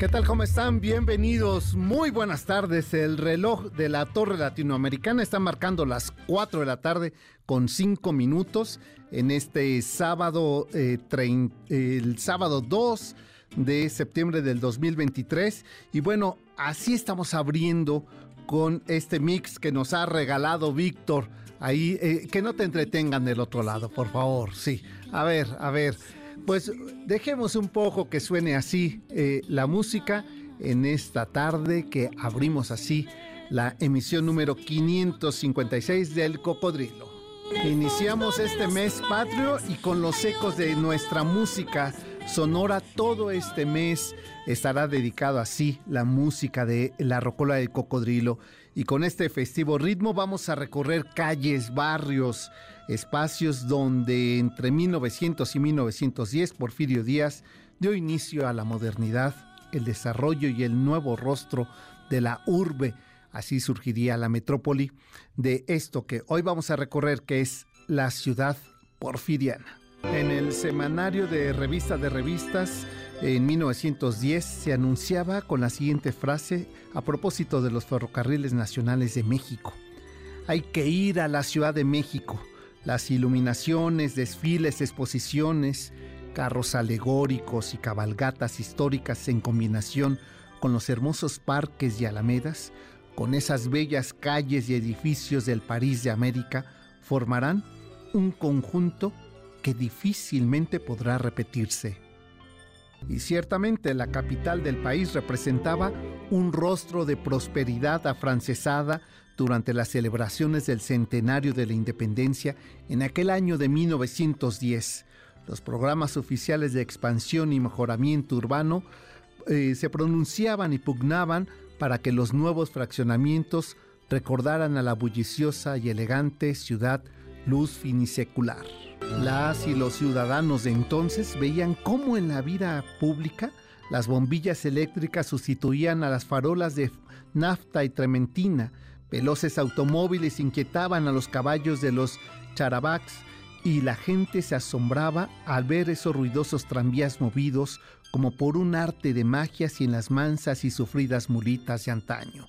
¿Qué tal? ¿Cómo están? Bienvenidos. Muy buenas tardes. El reloj de la Torre Latinoamericana está marcando las 4 de la tarde con 5 minutos en este sábado, eh, el sábado 2 de septiembre del 2023. Y bueno, así estamos abriendo con este mix que nos ha regalado Víctor. Ahí, eh, que no te entretengan del otro lado, por favor. Sí, a ver, a ver. Pues dejemos un poco que suene así eh, la música en esta tarde que abrimos así la emisión número 556 del Cocodrilo. Iniciamos este mes patrio y con los ecos de nuestra música sonora todo este mes estará dedicado así la música de la rocola del cocodrilo y con este festivo ritmo vamos a recorrer calles, barrios, espacios donde entre 1900 y 1910 Porfirio Díaz dio inicio a la modernidad, el desarrollo y el nuevo rostro de la urbe. Así surgiría la metrópoli de esto que hoy vamos a recorrer, que es la ciudad porfiriana. En el semanario de revista de revistas, en 1910 se anunciaba con la siguiente frase a propósito de los ferrocarriles nacionales de México. Hay que ir a la Ciudad de México las iluminaciones, desfiles, exposiciones, carros alegóricos y cabalgatas históricas en combinación con los hermosos parques y alamedas, con esas bellas calles y edificios del París de América, formarán un conjunto que difícilmente podrá repetirse. Y ciertamente la capital del país representaba un rostro de prosperidad afrancesada durante las celebraciones del centenario de la independencia en aquel año de 1910. Los programas oficiales de expansión y mejoramiento urbano eh, se pronunciaban y pugnaban para que los nuevos fraccionamientos recordaran a la bulliciosa y elegante ciudad luz finisecular. Las y los ciudadanos de entonces veían cómo en la vida pública las bombillas eléctricas sustituían a las farolas de nafta y trementina, Veloces automóviles inquietaban a los caballos de los charabaks y la gente se asombraba al ver esos ruidosos tranvías movidos como por un arte de magia en las mansas y sufridas mulitas de antaño.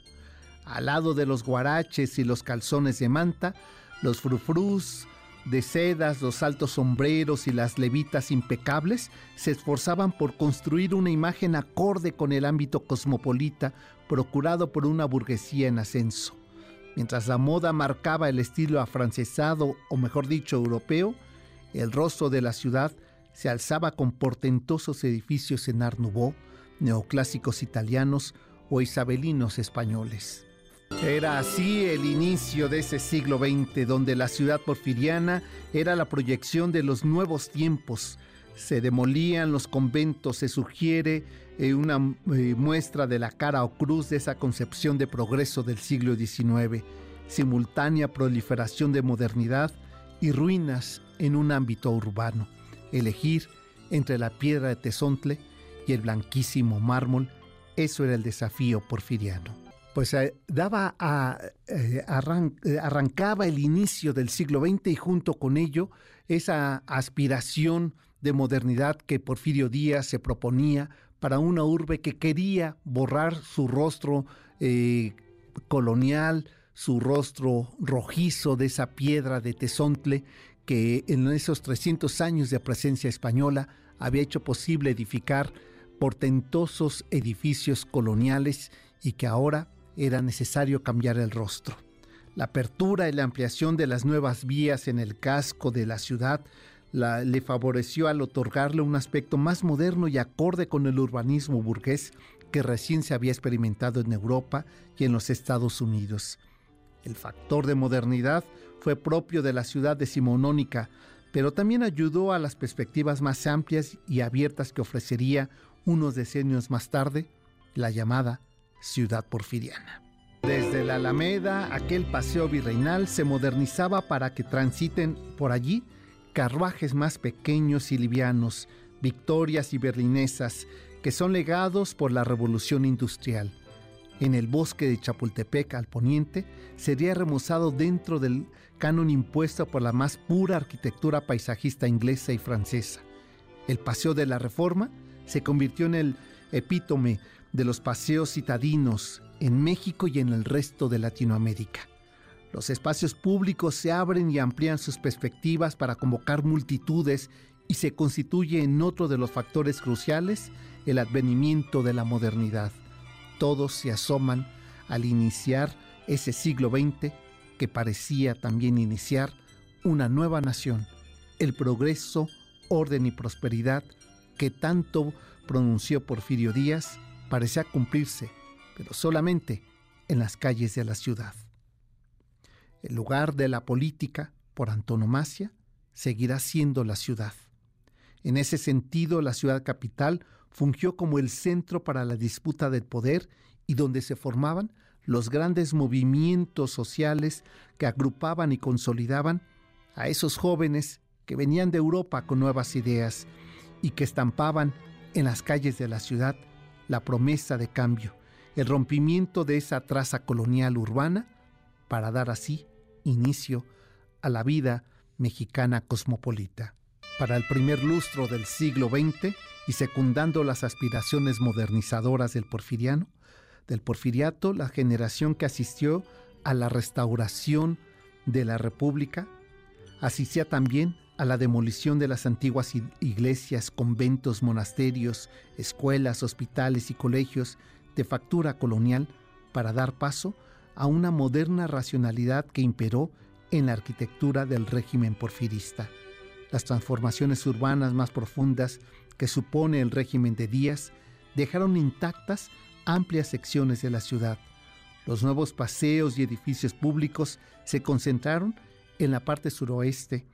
Al lado de los guaraches y los calzones de manta, los frufrús de sedas, los altos sombreros y las levitas impecables se esforzaban por construir una imagen acorde con el ámbito cosmopolita procurado por una burguesía en ascenso. Mientras la moda marcaba el estilo afrancesado, o mejor dicho, europeo, el rostro de la ciudad se alzaba con portentosos edificios en Art Nouveau, neoclásicos italianos o isabelinos españoles. Era así el inicio de ese siglo XX, donde la ciudad porfiriana era la proyección de los nuevos tiempos. Se demolían los conventos, se sugiere eh, una eh, muestra de la cara o cruz de esa concepción de progreso del siglo XIX, simultánea proliferación de modernidad y ruinas en un ámbito urbano. Elegir entre la piedra de Tezontle y el blanquísimo mármol, eso era el desafío porfiriano. Pues eh, daba a, arrancaba el inicio del siglo XX y junto con ello esa aspiración de modernidad que Porfirio Díaz se proponía para una urbe que quería borrar su rostro eh, colonial, su rostro rojizo de esa piedra de Tezontle que en esos 300 años de presencia española había hecho posible edificar portentosos edificios coloniales y que ahora era necesario cambiar el rostro. La apertura y la ampliación de las nuevas vías en el casco de la ciudad le favoreció al otorgarle un aspecto más moderno y acorde con el urbanismo burgués que recién se había experimentado en Europa y en los Estados Unidos. El factor de modernidad fue propio de la ciudad decimonónica, pero también ayudó a las perspectivas más amplias y abiertas que ofrecería unos decenios más tarde la llamada ciudad porfiriana. Desde la Alameda, aquel paseo virreinal se modernizaba para que transiten por allí carruajes más pequeños y livianos, victorias y berlinesas, que son legados por la revolución industrial. En el bosque de Chapultepec al poniente sería remozado dentro del canon impuesto por la más pura arquitectura paisajista inglesa y francesa. El Paseo de la Reforma se convirtió en el epítome de los paseos citadinos en México y en el resto de Latinoamérica. Los espacios públicos se abren y amplían sus perspectivas para convocar multitudes y se constituye en otro de los factores cruciales el advenimiento de la modernidad. Todos se asoman al iniciar ese siglo XX que parecía también iniciar una nueva nación, el progreso, orden y prosperidad que tanto pronunció Porfirio Díaz parecía cumplirse, pero solamente en las calles de la ciudad. El lugar de la política, por antonomasia, seguirá siendo la ciudad. En ese sentido, la ciudad capital fungió como el centro para la disputa del poder y donde se formaban los grandes movimientos sociales que agrupaban y consolidaban a esos jóvenes que venían de Europa con nuevas ideas y que estampaban en las calles de la ciudad la promesa de cambio, el rompimiento de esa traza colonial urbana para dar así inicio a la vida mexicana cosmopolita. Para el primer lustro del siglo XX y secundando las aspiraciones modernizadoras del porfiriano, del porfiriato, la generación que asistió a la restauración de la República, asistía también a la demolición de las antiguas iglesias, conventos, monasterios, escuelas, hospitales y colegios de factura colonial para dar paso a una moderna racionalidad que imperó en la arquitectura del régimen porfirista. Las transformaciones urbanas más profundas que supone el régimen de Díaz dejaron intactas amplias secciones de la ciudad. Los nuevos paseos y edificios públicos se concentraron en la parte suroeste,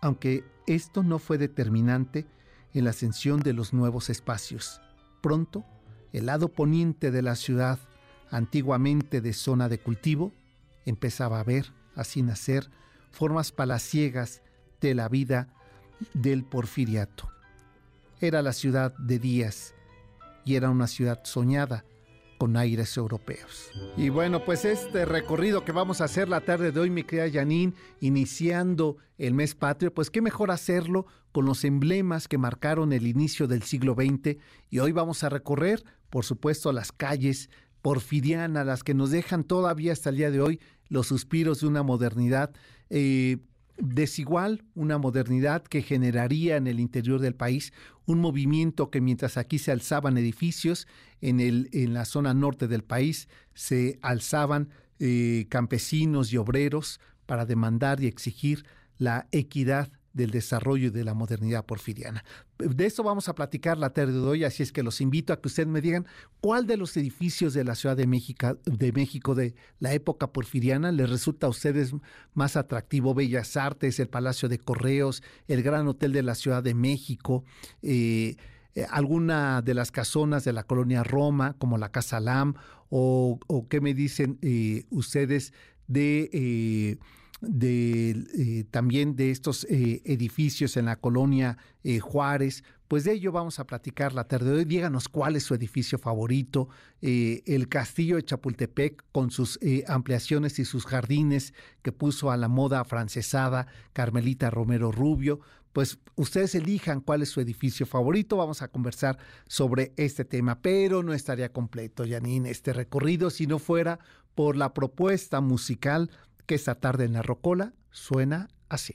aunque esto no fue determinante en la ascensión de los nuevos espacios. Pronto, el lado poniente de la ciudad, antiguamente de zona de cultivo, empezaba a ver, así nacer, formas palaciegas de la vida del porfiriato. Era la ciudad de Díaz y era una ciudad soñada, con aires europeos. Y bueno, pues este recorrido que vamos a hacer la tarde de hoy, mi querida Janine, iniciando el mes patrio, pues qué mejor hacerlo con los emblemas que marcaron el inicio del siglo XX y hoy vamos a recorrer, por supuesto, las calles porfirianas, las que nos dejan todavía hasta el día de hoy los suspiros de una modernidad. Eh, desigual, una modernidad que generaría en el interior del país un movimiento que mientras aquí se alzaban edificios, en, el, en la zona norte del país se alzaban eh, campesinos y obreros para demandar y exigir la equidad del desarrollo y de la modernidad porfiriana. De eso vamos a platicar la tarde de hoy, así es que los invito a que ustedes me digan cuál de los edificios de la Ciudad de México, de México de la época porfiriana les resulta a ustedes más atractivo. Bellas Artes, el Palacio de Correos, el Gran Hotel de la Ciudad de México, eh, eh, alguna de las casonas de la colonia Roma, como la Casa Lam, o, qué me dicen eh, ustedes de eh, también de estos eh, edificios en la colonia eh, Juárez. Pues de ello vamos a platicar la tarde de hoy. Díganos cuál es su edificio favorito. el castillo de Chapultepec con sus ampliaciones y sus jardines que puso a la moda francesada Carmelita Romero Rubio. Pues ustedes elijan cuál es su edificio favorito. Vamos a conversar sobre este tema, pero no estaría completo, Janine, este recorrido si no fuera por la propuesta musical que esta tarde en la Rocola suena así.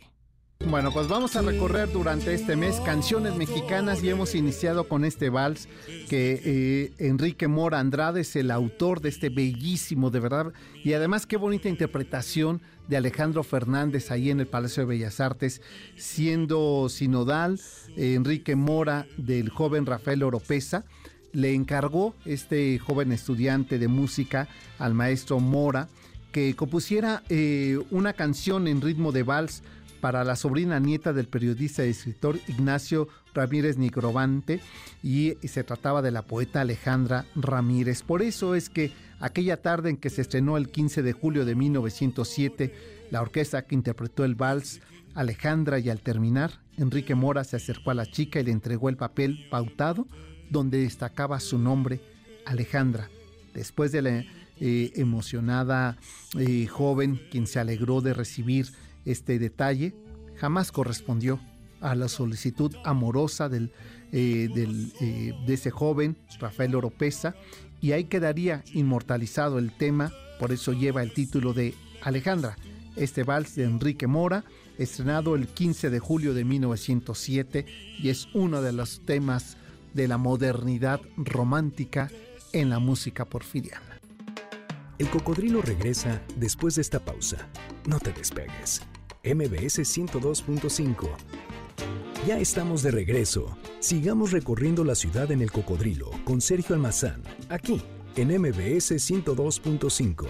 Bueno, pues vamos a recorrer durante este mes canciones mexicanas y hemos iniciado con este vals que eh, Enrique Mora Andrade es el autor de este bellísimo, de verdad, y además qué bonita interpretación de Alejandro Fernández ahí en el Palacio de Bellas Artes, siendo sinodal, eh, Enrique Mora del joven Rafael Oropesa, le encargó este joven estudiante de música al maestro Mora, que compusiera eh, una canción en ritmo de vals para la sobrina nieta del periodista y escritor Ignacio Ramírez Nigrobante y se trataba de la poeta Alejandra Ramírez. Por eso es que aquella tarde en que se estrenó el 15 de julio de 1907, la orquesta que interpretó el vals Alejandra y al terminar, Enrique Mora se acercó a la chica y le entregó el papel pautado donde destacaba su nombre, Alejandra. Después de la eh, emocionada eh, joven, quien se alegró de recibir este detalle, jamás correspondió a la solicitud amorosa del, eh, de ese joven, Rafael Oropesa, y ahí quedaría inmortalizado el tema, por eso lleva el título de Alejandra, este vals de Enrique Mora, estrenado el 15 de julio de 1907 y es uno de los temas de la modernidad romántica en la música porfiriana. El cocodrilo regresa después de esta pausa. No te despegues. MBS 102.5. Ya estamos de regreso. Sigamos recorriendo la ciudad en el cocodrilo con Sergio Almazán, aquí en MBS 102.5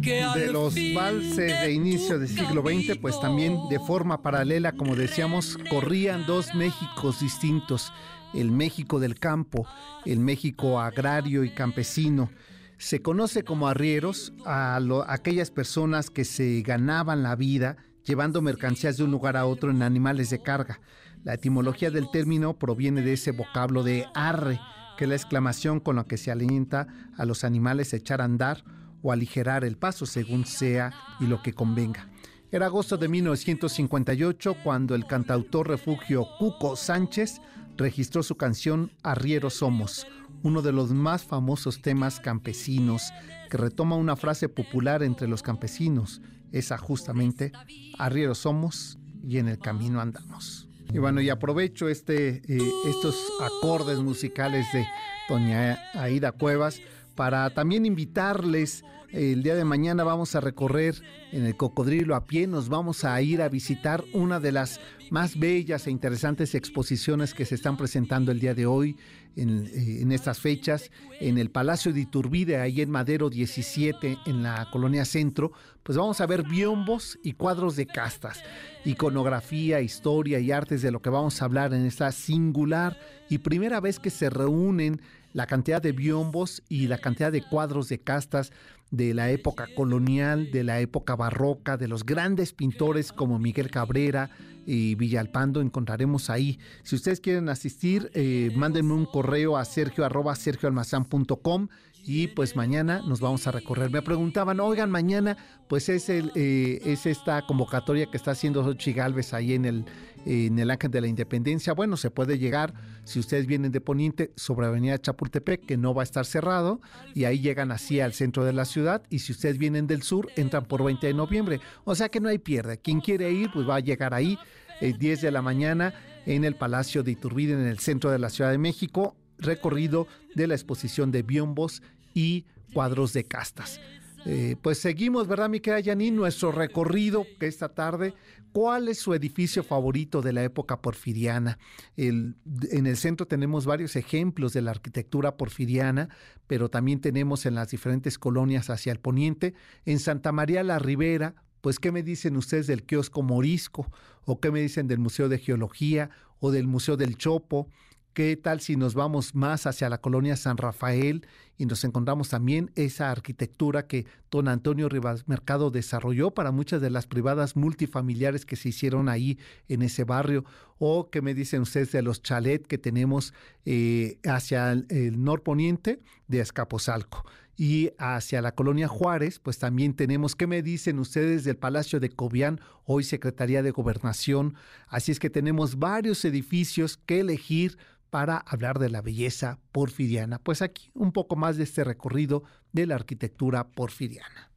de los valses de inicio del siglo XX, pues también de forma paralela, como decíamos, corrían dos Méxicos distintos, el México del campo, el México agrario y campesino. Se conoce como arrieros a, aquellas personas que se ganaban la vida llevando mercancías de un lugar a otro en animales de carga. La etimología del término proviene de ese vocablo de arre, que es la exclamación con la que se alienta a los animales a echar a andar o aligerar el paso según sea y lo que convenga. Era agosto de 1958 cuando el cantautor refugio Cuco Sánchez registró su canción Arrieros Somos, uno de los más famosos temas campesinos que retoma una frase popular entre los campesinos, esa justamente Arrieros Somos y en el camino andamos. Y bueno, y aprovecho este, eh, estos acordes musicales de doña Aida Cuevas para también invitarles. El día de mañana vamos a recorrer en el cocodrilo a pie, nos vamos a ir a visitar una de las más bellas e interesantes exposiciones que se están presentando el día de hoy en, eh, estas fechas en el Palacio de Iturbide, ahí en Madero 17, en la colonia Centro. Pues vamos a ver biombos y cuadros de castas, iconografía, historia y artes de lo que vamos a hablar en esta singular y primera vez que se reúnen la cantidad de biombos y la cantidad de cuadros de castas de la época colonial, de la época barroca, de los grandes pintores como Miguel Cabrera y Villalpando, encontraremos ahí. Si ustedes quieren asistir, eh, mándenme un correo a sergio arroba sergioalmazán.com y pues mañana nos vamos a recorrer. Me preguntaban, oigan, mañana pues es, el, eh, es esta convocatoria que está haciendo Xochitl Galvez ahí en el, en el Ángel de la Independencia. Bueno, se puede llegar, si ustedes vienen de Poniente, sobre Avenida Chapultepec, que no va a estar cerrado, y ahí llegan así al centro de la ciudad, y si ustedes vienen del sur, entran por 20 de noviembre. O sea que no hay pierde. Quien quiere ir, pues va a llegar ahí, eh, 10 de la mañana, en el Palacio de Iturbide, en el centro de la Ciudad de México, recorrido de la exposición de biombos y cuadros de castas. Eh, pues seguimos, ¿verdad, mi querida? Nuestro recorrido esta tarde. ¿Cuál es su edificio favorito de la época porfiriana? en el centro tenemos varios ejemplos de la arquitectura porfiriana, pero también tenemos en las diferentes colonias hacia el poniente. En Santa María la Ribera, pues, ¿qué me dicen ustedes del kiosco Morisco? ¿O qué me dicen del Museo de Geología? ¿O del Museo del Chopo? ¿Qué tal si nos vamos más hacia la colonia San Rafael y nos encontramos también esa arquitectura que don Antonio Rivas Mercado desarrolló para muchas de las privadas multifamiliares que se hicieron ahí en ese barrio? ¿O qué me dicen ustedes de los chalet que tenemos eh, hacia el, el norponiente de Escaposalco? y hacia la colonia Juárez, pues también tenemos, ¿qué me dicen ustedes del Palacio de Cobián, hoy Secretaría de Gobernación? Así es que tenemos varios edificios que elegir para hablar de la belleza porfiriana. Pues aquí un poco más de este recorrido de la arquitectura porfiriana.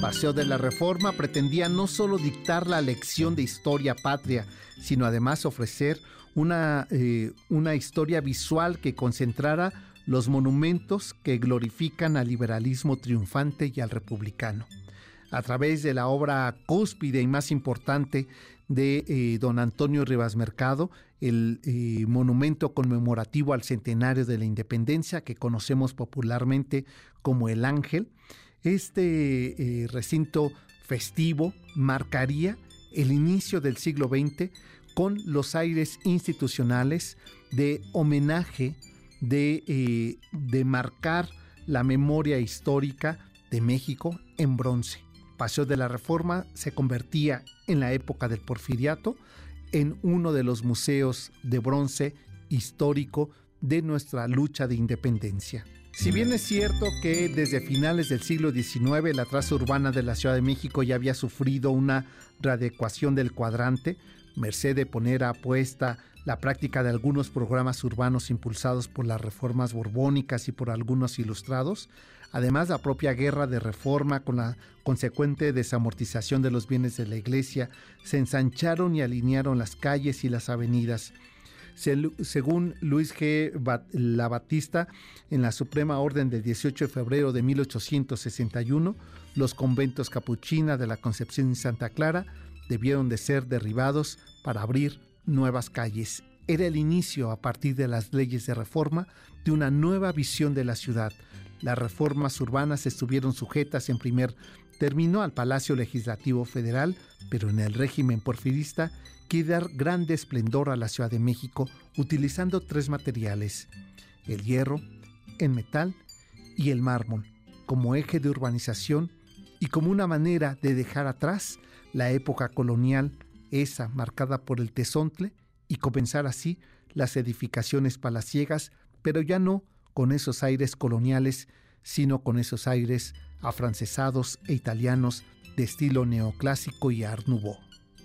Paseo de la Reforma pretendía no solo dictar la lección de historia patria, sino además ofrecer una, eh, una historia visual que concentrara los monumentos que glorifican al liberalismo triunfante y al republicano a través de la obra cúspide y más importante de eh, don Antonio Rivas Mercado, el eh, monumento conmemorativo al centenario de la independencia que conocemos popularmente como el Ángel. Este eh, recinto festivo marcaría el inicio del siglo XX con los aires institucionales de homenaje, de, de marcar la memoria histórica de México en bronce. Paseo de la Reforma se convertía en la época del porfiriato en uno de los museos de bronce histórico de nuestra lucha de independencia. Si bien es cierto que desde finales del siglo XIX la traza urbana de la Ciudad de México ya había sufrido una readecuación del cuadrante, merced de poner a apuesta la práctica de algunos programas urbanos impulsados por las reformas borbónicas y por algunos ilustrados, además la propia guerra de reforma con la consecuente desamortización de los bienes de la iglesia, se ensancharon y alinearon las calles y las avenidas, según Luis G. La Batista, en la Suprema Orden del 18 de febrero de 1861, los conventos capuchina de la Concepción y Santa Clara debieron de ser derribados para abrir nuevas calles. Era el inicio, a partir de las leyes de reforma, de una nueva visión de la ciudad. Las reformas urbanas estuvieron sujetas en primer término al Palacio Legislativo Federal, pero en el régimen porfirista quiere dar grande esplendor a la Ciudad de México utilizando tres materiales, el hierro, el metal y el mármol, como eje de urbanización y como una manera de dejar atrás la época colonial, esa marcada por el tesontle, y comenzar así las edificaciones palaciegas, pero ya no con esos aires coloniales, sino con esos aires afrancesados e italianos de estilo neoclásico y art nouveau.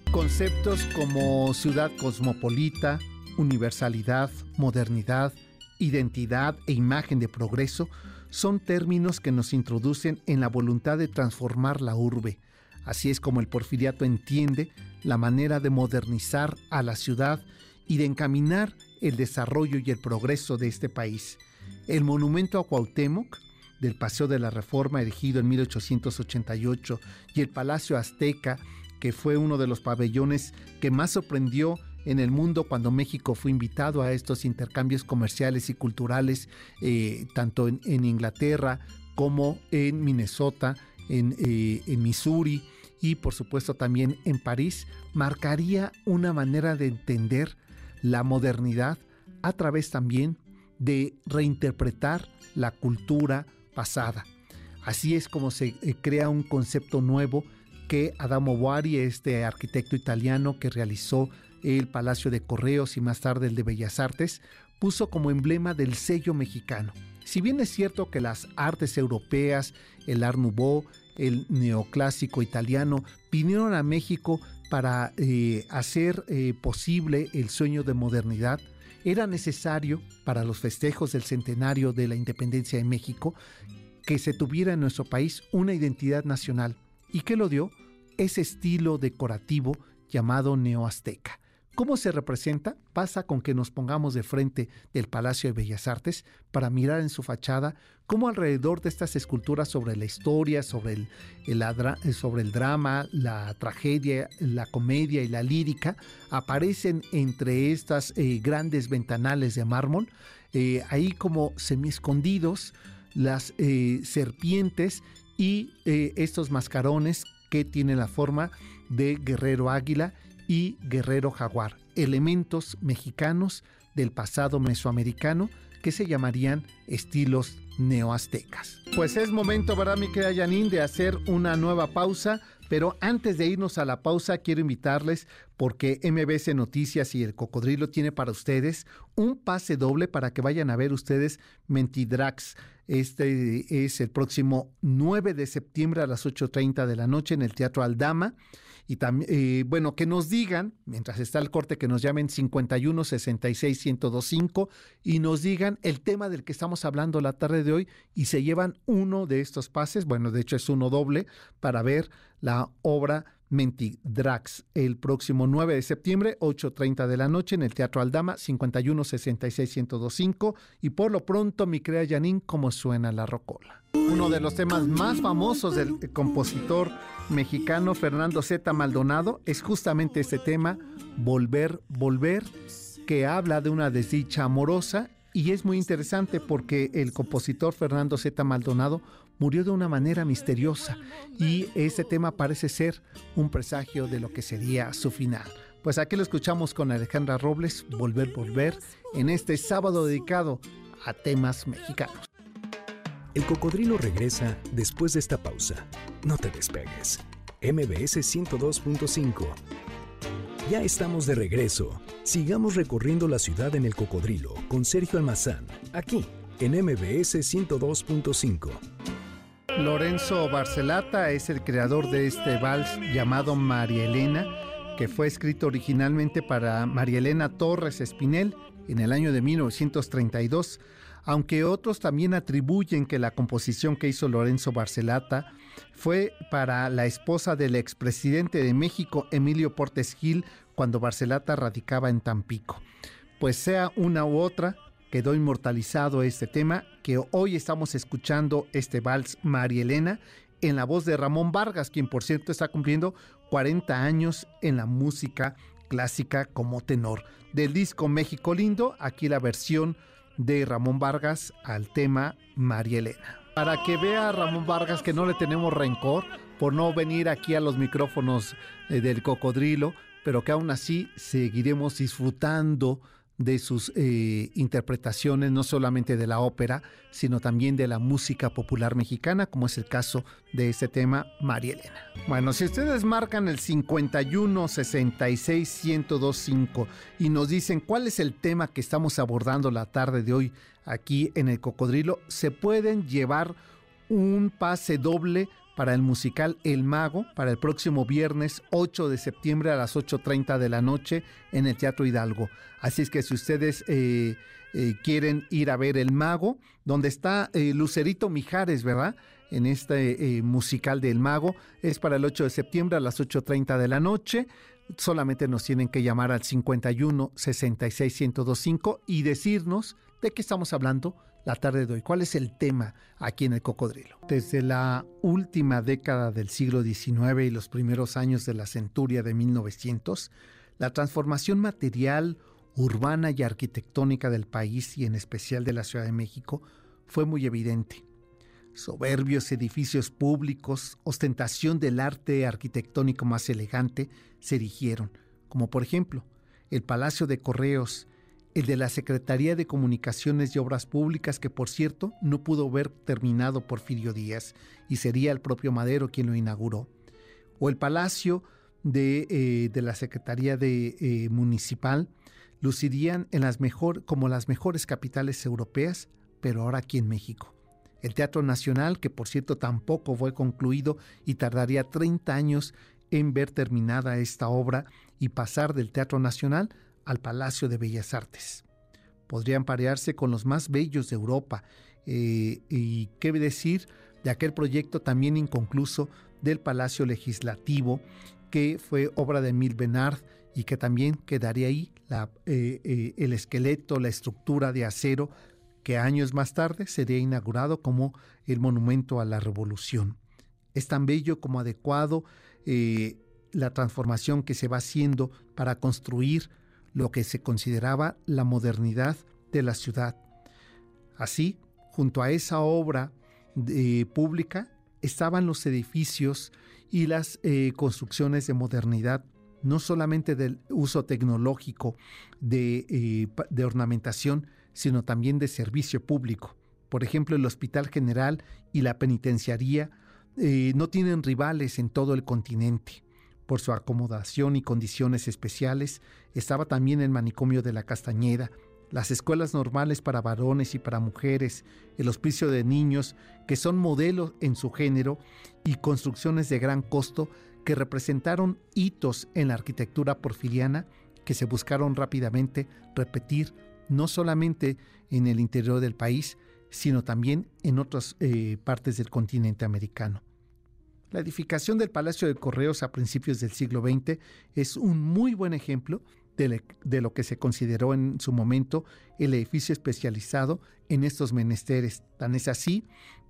Conceptos como ciudad cosmopolita, universalidad, modernidad, identidad e imagen de progreso son términos que nos introducen en la voluntad de transformar la urbe. Así es como el porfiriato entiende la manera de modernizar a la ciudad y de encaminar el desarrollo y el progreso de este país. El monumento a Cuauhtémoc del Paseo de la Reforma erigido en 1888 y el Palacio Azteca que fue uno de los pabellones que más sorprendió en el mundo cuando México fue invitado a estos intercambios comerciales y culturales, eh, tanto en, Inglaterra como en Minnesota, en, eh, en Missouri y por supuesto también en París, marcaría una manera de entender la modernidad a través también de reinterpretar la cultura pasada. Así es como se eh, crea un concepto nuevo que Adamo Boari, este arquitecto italiano que realizó el Palacio de Correos y más tarde el de Bellas Artes, puso como emblema del sello mexicano. Si bien es cierto que las artes europeas, el Art Nouveau, el neoclásico italiano, vinieron a México para eh, hacer eh, posible el sueño de modernidad, era necesario para los festejos del centenario de la independencia de México que se tuviera en nuestro país una identidad nacional. ¿Y qué lo dio? ese estilo decorativo llamado neoazteca. ¿Cómo se representa? Pasa con que nos pongamos de frente del Palacio de Bellas Artes para mirar en su fachada cómo alrededor de estas esculturas sobre la historia, sobre el, sobre el drama, la tragedia, la comedia y la lírica, aparecen entre estas eh, grandes ventanales de mármol, eh, ahí como semi-escondidos, las eh, serpientes y estos mascarones que tiene la forma de guerrero águila y guerrero jaguar, elementos mexicanos del pasado mesoamericano que se llamarían estilos neoaztecas. Pues es momento, ¿verdad, mi querida Janine, de hacer una nueva pausa? Pero antes de irnos a la pausa, quiero invitarles porque MBC Noticias y el Cocodrilo tiene para ustedes un pase doble para que vayan a ver ustedes Mentidrax. Este es el próximo 9 de septiembre a las 8.30 de la noche en el Teatro Aldama. Y también, eh, bueno, que nos digan, mientras está el corte, que nos llamen 51 66 1025 y nos digan el tema del que estamos hablando la tarde de hoy y se llevan uno de estos pases, bueno, de hecho es uno doble, para ver la obra Mentidrax el próximo 9 de septiembre, 8.30 de la noche en el Teatro Aldama, 51 66 1025 y por lo pronto, mi crea Janine, cómo suena la rocola. Uno de los temas más famosos del compositor mexicano Fernando Z. Maldonado es justamente este tema, Volver, Volver, que habla de una desdicha amorosa y es muy interesante porque el compositor Fernando Z. Maldonado murió de una manera misteriosa y este tema parece ser un presagio de lo que sería su final. Pues aquí lo escuchamos con Alejandra Robles, Volver, Volver, en este sábado dedicado a temas mexicanos. El cocodrilo regresa después de esta pausa. No te despegues. MBS 102.5. Ya estamos de regreso. Sigamos recorriendo la ciudad en el cocodrilo con Sergio Almazán, aquí en MBS 102.5. Lorenzo Barcelata es el creador de este vals llamado María Elena, que fue escrito originalmente para María Elena Torres Espinel en el año de 1932, aunque otros también atribuyen que la composición que hizo Lorenzo Barcelata fue para la esposa del expresidente de México, Emilio Portes Gil, cuando Barcelata radicaba en Tampico. Pues sea una u otra, quedó inmortalizado este tema, que hoy estamos escuchando este vals María Elena en la voz de Ramón Vargas, quien por cierto está cumpliendo 40 años en la música clásica como tenor. Del disco México Lindo, aquí la versión de Ramón Vargas al tema María Elena. Para que vea Ramón Vargas que no le tenemos rencor por no venir aquí a los micrófonos eh, del cocodrilo, pero que aún así seguiremos disfrutando de sus eh, interpretaciones, no solamente de la ópera, sino también de la música popular mexicana, como es el caso de este tema, María Elena. Bueno, si ustedes marcan el 51 66 1025 y nos dicen cuál es el tema que estamos abordando la tarde de hoy aquí en el Cocodrilo, se pueden llevar un pase doble para el musical El Mago para el próximo viernes 8 de septiembre a las 8.30 de la noche en el Teatro Hidalgo. Así es que si ustedes eh, eh, quieren ir a ver El Mago, donde está eh, Lucerito Mijares, ¿verdad? En este musical de El Mago, es para el 8 de septiembre a las 8.30 de la noche. Solamente nos tienen que llamar al 51 66 1025 y decirnos de qué estamos hablando la tarde de hoy. ¿Cuál es el tema aquí en el cocodrilo? Desde la última década del siglo XIX y los primeros años de la centuria de 1900, la transformación material, urbana y arquitectónica del país y en especial de la Ciudad de México fue muy evidente. Soberbios edificios públicos, ostentación del arte arquitectónico más elegante, se erigieron, como por ejemplo el Palacio de Correos, el de la Secretaría de Comunicaciones y Obras Públicas, que por cierto no pudo ver terminado Porfirio Díaz y sería el propio Madero quien lo inauguró, o el Palacio de, eh, la Secretaría de, eh, Municipal, lucirían en las mejor, como las mejores capitales europeas, pero ahora aquí en México. El Teatro Nacional, que por cierto tampoco fue concluido y tardaría 30 años en ver terminada esta obra y pasar del Teatro Nacional al Palacio de Bellas Artes. Podrían parearse con los más bellos de Europa. Eh, y qué decir de aquel proyecto también inconcluso del Palacio Legislativo, que fue obra de Emil Benard y que también quedaría ahí eh, eh, el esqueleto, la estructura de acero, que años más tarde sería inaugurado como el Monumento a la Revolución. Es tan bello como adecuado la transformación que se va haciendo para construir lo que se consideraba la modernidad de la ciudad. Así, junto a esa obra eh, pública estaban los edificios y las eh, construcciones de modernidad, no solamente del uso tecnológico de, eh, de ornamentación, sino también de servicio público. Por ejemplo, el Hospital General y la Penitenciaría no tienen rivales en todo el continente por su acomodación y condiciones especiales, estaba también el manicomio de la Castañeda, las escuelas normales para varones y para mujeres, el hospicio de niños, que son modelos en su género, y construcciones de gran costo que representaron hitos en la arquitectura porfiriana que se buscaron rápidamente repetir no solamente en el interior del país, sino también en otras eh, partes del continente americano. La edificación del Palacio de Correos a principios del siglo XX es un muy buen ejemplo de, lo que se consideró en su momento el edificio especializado en estos menesteres. Tan es así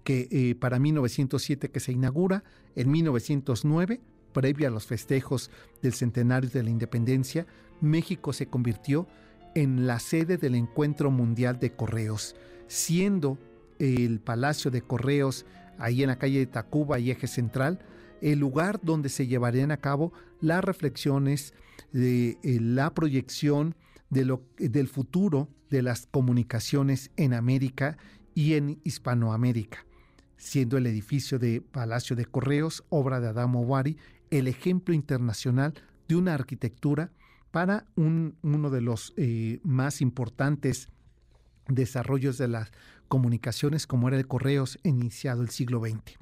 que eh, para 1907 que se inaugura, en 1909, previo a los festejos del centenario de la independencia, México se convirtió en la sede del Encuentro Mundial de Correos, siendo el Palacio de Correos ahí en la calle de Tacuba y Eje Central, el lugar donde se llevarían a cabo las reflexiones de eh, la proyección de lo, del futuro de las comunicaciones en América y en Hispanoamérica. siendo el edificio de Palacio de Correos, obra de Adamo Bari, el ejemplo internacional de una arquitectura para uno de los eh, más importantes desarrollos de las comunicaciones como era el Correos iniciado el siglo XX.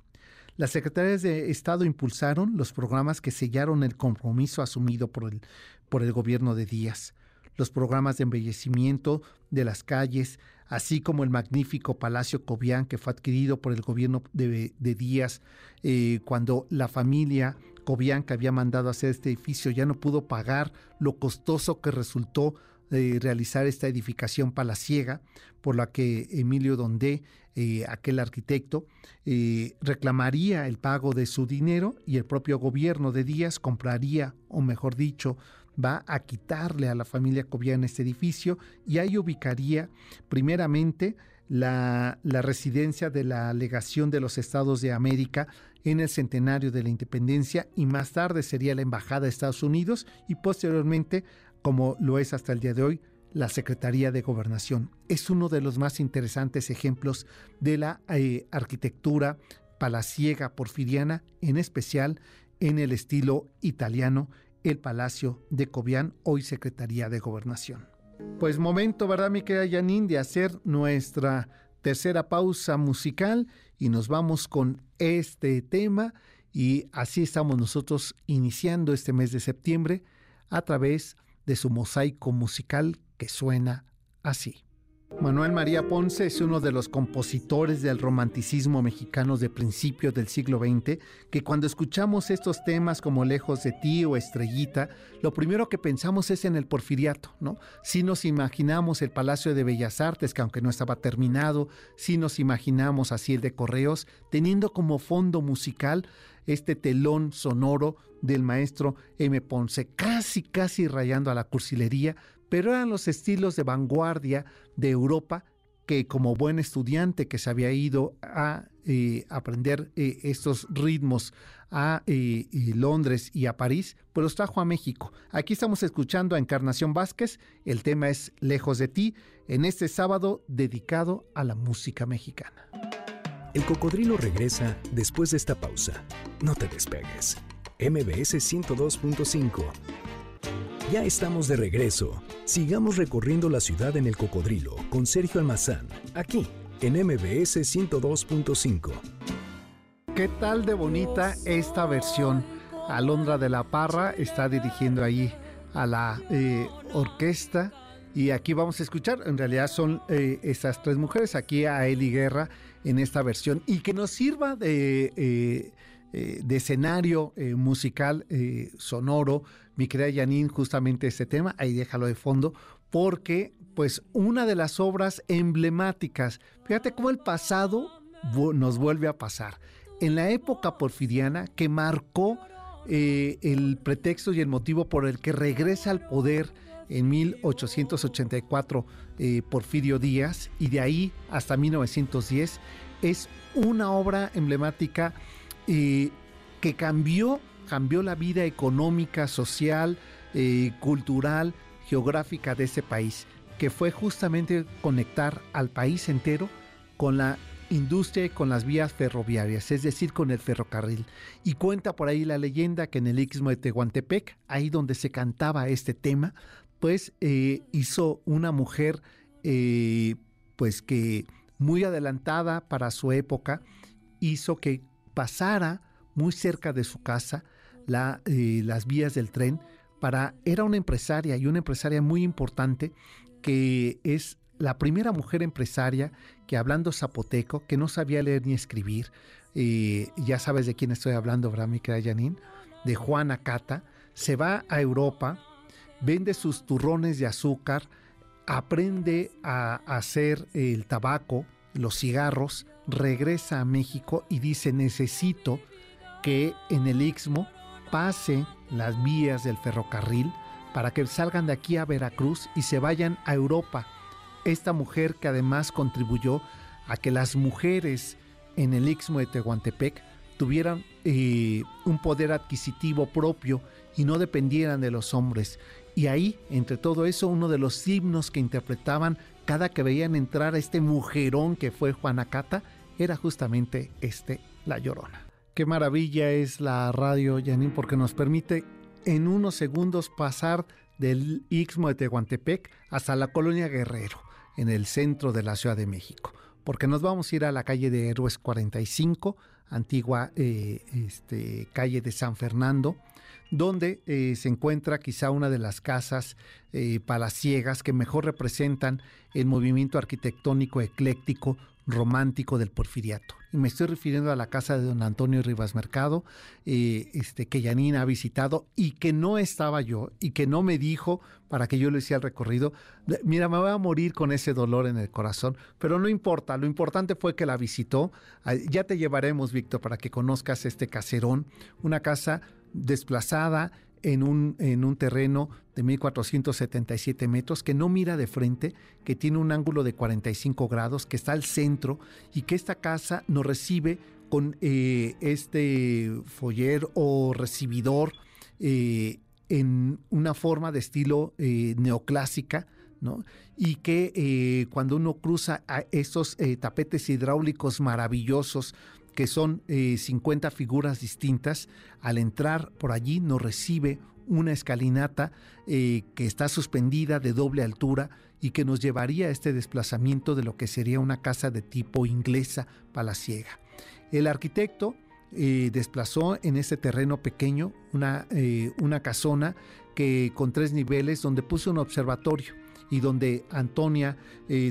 Las secretarías de Estado impulsaron los programas que sellaron el compromiso asumido por el, por el gobierno de Díaz, los programas de embellecimiento de las calles, así como el magnífico Palacio Cobian que fue adquirido por el gobierno de, Díaz eh, cuando la familia Cobian que había mandado hacer este edificio ya no pudo pagar lo costoso que resultó eh, realizar esta edificación palaciega, por la que Emilio Dondé, eh, aquel arquitecto, reclamaría el pago de su dinero y el propio gobierno de Díaz compraría, o mejor dicho, va a quitarle a la familia Cobian este edificio y ahí ubicaría primeramente la, residencia de la legación de los Estados de América en el centenario de la independencia y más tarde sería la Embajada de Estados Unidos y posteriormente, como lo es hasta el día de hoy, la Secretaría de Gobernación. Es uno de los más interesantes ejemplos de la eh, arquitectura palaciega porfiriana, en especial en el estilo italiano el Palacio de Cobián, hoy Secretaría de Gobernación. Pues momento, ¿verdad, mi querida Janine, de hacer nuestra tercera pausa musical y nos vamos con este tema y así estamos nosotros iniciando este mes de septiembre a través de su mosaico musical que suena así. Manuel María Ponce es uno de los compositores del romanticismo mexicano de principios del siglo XX, que cuando escuchamos estos temas como Lejos de ti o Estrellita, lo primero que pensamos es en el porfiriato, ¿no? Si nos imaginamos el Palacio de Bellas Artes, que aunque no estaba terminado, si nos imaginamos así el de Correos, teniendo como fondo musical este telón sonoro del maestro M. Ponce, casi, casi rayando a la cursilería, pero eran los estilos de vanguardia de Europa que como buen estudiante que se había ido a eh, aprender eh, estos ritmos a eh, Londres y a París, pues los trajo a México. Aquí estamos escuchando a Encarnación Vázquez, el tema es Lejos de ti, en este sábado dedicado a la música mexicana. El cocodrilo regresa después de esta pausa. No te despegues. MBS 102.5 ya estamos de regreso. Sigamos recorriendo la ciudad en el cocodrilo con Sergio Almazán, aquí en MBS 102.5. ¿Qué tal de bonita esta versión? Alondra de la Parra está dirigiendo ahí a la eh, orquesta y aquí vamos a escuchar, en realidad son eh, estas tres mujeres, aquí a Eli Guerra en esta versión y que nos sirva de, eh, de escenario musical sonoro mi querida Janine, justamente este tema, ahí déjalo de fondo, porque pues una de las obras emblemáticas, fíjate cómo el pasado nos vuelve a pasar. En la época porfiriana que marcó eh, el pretexto y el motivo por el que regresa al poder en 1884 eh, Porfirio Díaz y de ahí hasta 1910, es una obra emblemática que cambió cambió la vida económica, social, eh, cultural, geográfica de ese país, que fue justamente conectar al país entero con la industria y con las vías ferroviarias, es decir, con el ferrocarril. Y cuenta por ahí la leyenda que en el istmo de Tehuantepec, ahí donde se cantaba este tema, pues eh, hizo una mujer, eh, pues que muy adelantada para su época, hizo que pasara muy cerca de su casa eh, las vías del tren para era una empresaria y una empresaria muy importante que es la primera mujer empresaria que hablando zapoteco, que no sabía leer ni escribir, eh, ya sabes de quién estoy hablando, ¿verdad, mi De Juana Cata, se va a Europa, vende sus turrones de azúcar, aprende a hacer el tabaco, los cigarros, regresa a México y dice, necesito que en el Istmo pase las vías del ferrocarril para que salgan de aquí a Veracruz y se vayan a Europa. Esta mujer que además contribuyó a que las mujeres en el Istmo de Tehuantepec tuvieran eh, un poder adquisitivo propio y no dependieran de los hombres. Y ahí, entre todo eso, uno de los himnos que interpretaban cada que veían entrar a este mujerón que fue Juanacata era justamente este La Llorona. Qué maravilla es la radio, Janine, porque nos permite en unos segundos pasar del Istmo de Tehuantepec hasta la colonia Guerrero, en el centro de la Ciudad de México. Porque nos vamos a ir a la calle de Héroes 45, antigua eh, este, calle de San Fernando, donde eh, se encuentra quizá una de las casas eh, palaciegas que mejor representan el movimiento arquitectónico ecléctico romántico del porfiriato. Y me estoy refiriendo a la casa de don Antonio Rivas Mercado, eh, este, que Yanina ha visitado y que no estaba yo y que no me dijo para que yo le hiciera el recorrido. Mira, me voy a morir con ese dolor en el corazón, pero no importa, lo importante fue que la visitó. Ya te llevaremos, Víctor, para que conozcas este caserón, una casa desplazada, en un, en un terreno de 1477 metros que no mira de frente, que tiene un ángulo de 45 grados, que está al centro y que esta casa nos recibe con eh, este foyer o recibidor eh, en una forma de estilo eh, neoclásica, ¿no? Y que cuando uno cruza a esos tapetes hidráulicos maravillosos que son 50 eh, figuras distintas. Al entrar por allí nos recibe una escalinata eh, que está suspendida de doble altura y que nos llevaría a este desplazamiento de lo que sería una casa de tipo inglesa palaciega. El arquitecto eh, desplazó en este terreno pequeño una, una casona que con tres niveles donde puso un observatorio y donde Antonia,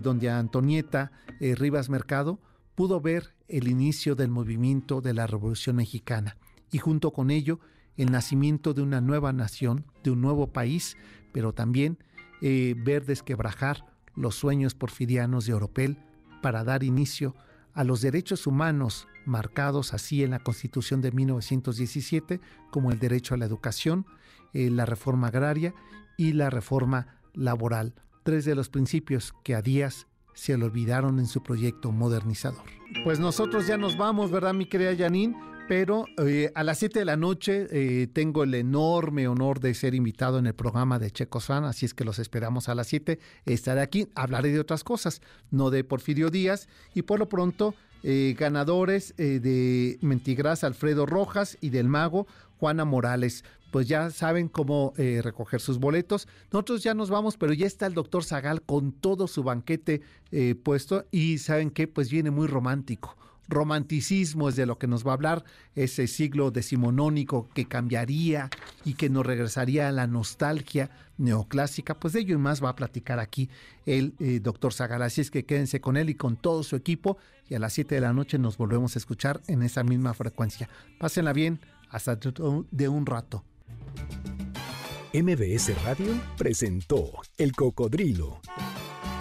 donde Antonieta Rivas Mercado pudo ver el inicio del movimiento de la Revolución Mexicana y junto con ello el nacimiento de una nueva nación, de un nuevo país, pero también eh, ver desquebrajar los sueños porfirianos de Oropel para dar inicio a los derechos humanos marcados así en la Constitución de 1917 como el derecho a la educación, eh, la reforma agraria y la reforma laboral, tres de los principios que a Díaz se le olvidaron en su proyecto modernizador. Pues nosotros ya nos vamos, ¿verdad, mi querida Janine? Pero eh, a las 7 de la noche eh, tengo el enorme honor de ser invitado en el programa de Checos Fan, así es que los esperamos a las 7. Estaré aquí, hablaré de otras cosas, no de Porfirio Díaz, y por lo pronto eh, ganadores de Mentigras Alfredo Rojas y del Mago Juana Morales pues ya saben cómo eh, recoger sus boletos. Nosotros ya nos vamos, pero ya está el doctor Zagal con todo su banquete eh, puesto y saben que pues viene muy romántico. Romanticismo es de lo que nos va a hablar ese siglo decimonónico que cambiaría y que nos regresaría a la nostalgia neoclásica. Pues de ello y más va a platicar aquí el eh, doctor Zagal. Así es que quédense con él y con todo su equipo y a las 7 de la noche nos volvemos a escuchar en esa misma frecuencia. Pásenla bien hasta de un rato. MBS Radio presentó El Cocodrilo.